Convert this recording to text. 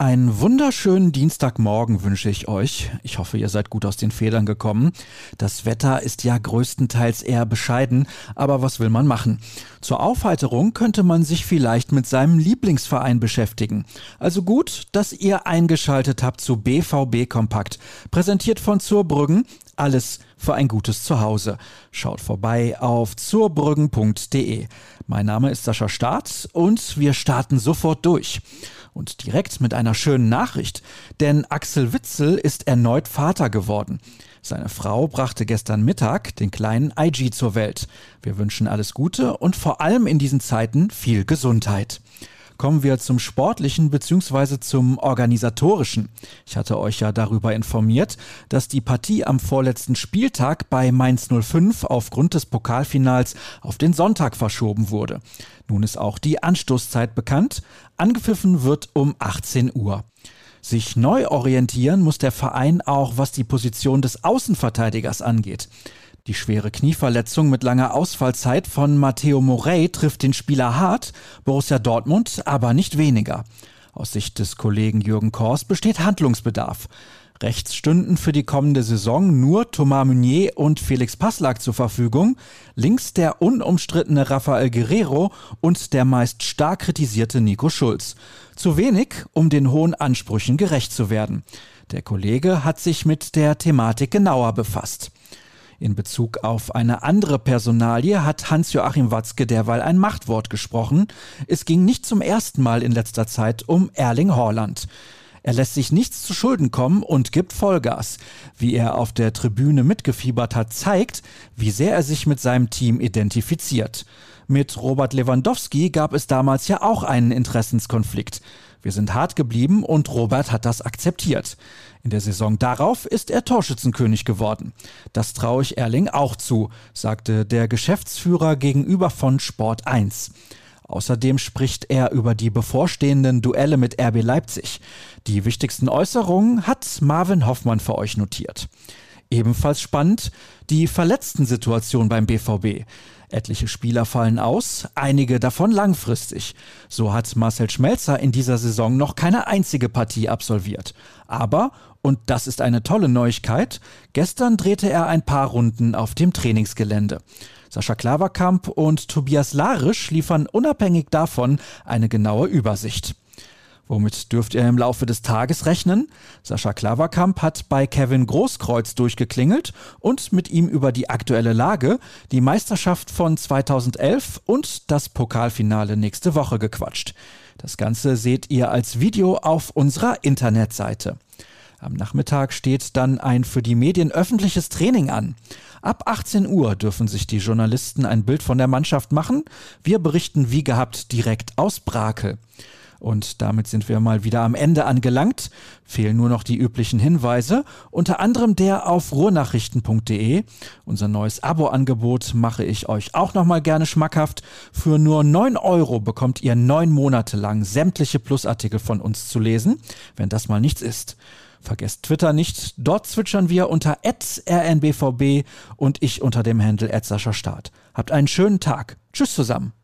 Einen wunderschönen Dienstagmorgen wünsche ich euch. Ich hoffe, ihr seid gut aus den Federn gekommen. Das Wetter ist ja größtenteils eher bescheiden, aber was will man machen? Zur Aufheiterung könnte man sich vielleicht mit seinem Lieblingsverein beschäftigen. Also gut, dass ihr eingeschaltet habt zu BVB Kompakt, präsentiert von Zurbrüggen. Alles für ein gutes Zuhause. Schaut vorbei auf zurbrüggen.de. Mein Name ist Sascha Staat und wir starten sofort durch. Und direkt mit einer schönen Nachricht, denn Axel Witzel ist erneut Vater geworden. Seine Frau brachte gestern Mittag den kleinen IG zur Welt. Wir wünschen alles Gute und vor allem in diesen Zeiten viel Gesundheit kommen wir zum Sportlichen bzw. zum Organisatorischen. Ich hatte euch ja darüber informiert, dass die Partie am vorletzten Spieltag bei Mainz 05 aufgrund des Pokalfinals auf den Sonntag verschoben wurde. Nun ist auch die Anstoßzeit bekannt. Angepfiffen wird um 18 Uhr. Sich neu orientieren muss der Verein auch, was die Position des Außenverteidigers angeht. Die schwere Knieverletzung mit langer Ausfallzeit von Matteo Morey trifft den Spieler hart, Borussia Dortmund aber nicht weniger. Aus Sicht des Kollegen Jürgen Kors besteht Handlungsbedarf. Rechts stünden für die kommende Saison nur Thomas Meunier und Felix Passlack zur Verfügung, links der unumstrittene Rafael Guerrero und der meist stark kritisierte Nico Schulz. Zu wenig, um den hohen Ansprüchen gerecht zu werden. Der Kollege hat sich mit der Thematik genauer befasst. In Bezug auf eine andere Personalie hat Hans-Joachim Watzke derweil ein Machtwort gesprochen. Es ging nicht zum ersten Mal in letzter Zeit um Erling Haaland. Er lässt sich nichts zu Schulden kommen und gibt Vollgas. Wie er auf der Tribüne mitgefiebert hat, zeigt, wie sehr er sich mit seinem Team identifiziert. Mit Robert Lewandowski gab es damals ja auch einen Interessenskonflikt. Wir sind hart geblieben und Robert hat das akzeptiert. In der Saison darauf ist er Torschützenkönig geworden. Das traue ich Erling auch zu, sagte der Geschäftsführer gegenüber von Sport 1. Außerdem spricht er über die bevorstehenden Duelle mit RB Leipzig. Die wichtigsten Äußerungen hat Marvin Hoffmann für euch notiert. Ebenfalls spannend die Verletzten-Situation beim BVB. Etliche Spieler fallen aus, einige davon langfristig. So hat Marcel Schmelzer in dieser Saison noch keine einzige Partie absolviert. Aber, und das ist eine tolle Neuigkeit, gestern drehte er ein paar Runden auf dem Trainingsgelände. Sascha Klaverkamp und Tobias Larisch liefern unabhängig davon eine genaue Übersicht. Womit dürft ihr im Laufe des Tages rechnen? Sascha Klaverkamp hat bei Kevin Großkreuz durchgeklingelt und mit ihm über die aktuelle Lage, die Meisterschaft von 2011 und das Pokalfinale nächste Woche gequatscht. Das Ganze seht ihr als Video auf unserer Internetseite. Am Nachmittag steht dann ein für die Medien öffentliches Training an. Ab 18 Uhr dürfen sich die Journalisten ein Bild von der Mannschaft machen. Wir berichten wie gehabt direkt aus Brakel. Und damit sind wir mal wieder am Ende angelangt. Fehlen nur noch die üblichen Hinweise, unter anderem der auf ruhrnachrichten.de. Unser neues Abo-Angebot mache ich euch auch nochmal gerne schmackhaft. Für nur 9 Euro bekommt ihr neun Monate lang sämtliche Plusartikel von uns zu lesen, wenn das mal nichts ist. Vergesst Twitter nicht, dort zwitschern wir unter rnbvb und ich unter dem Handle Start. Habt einen schönen Tag. Tschüss zusammen.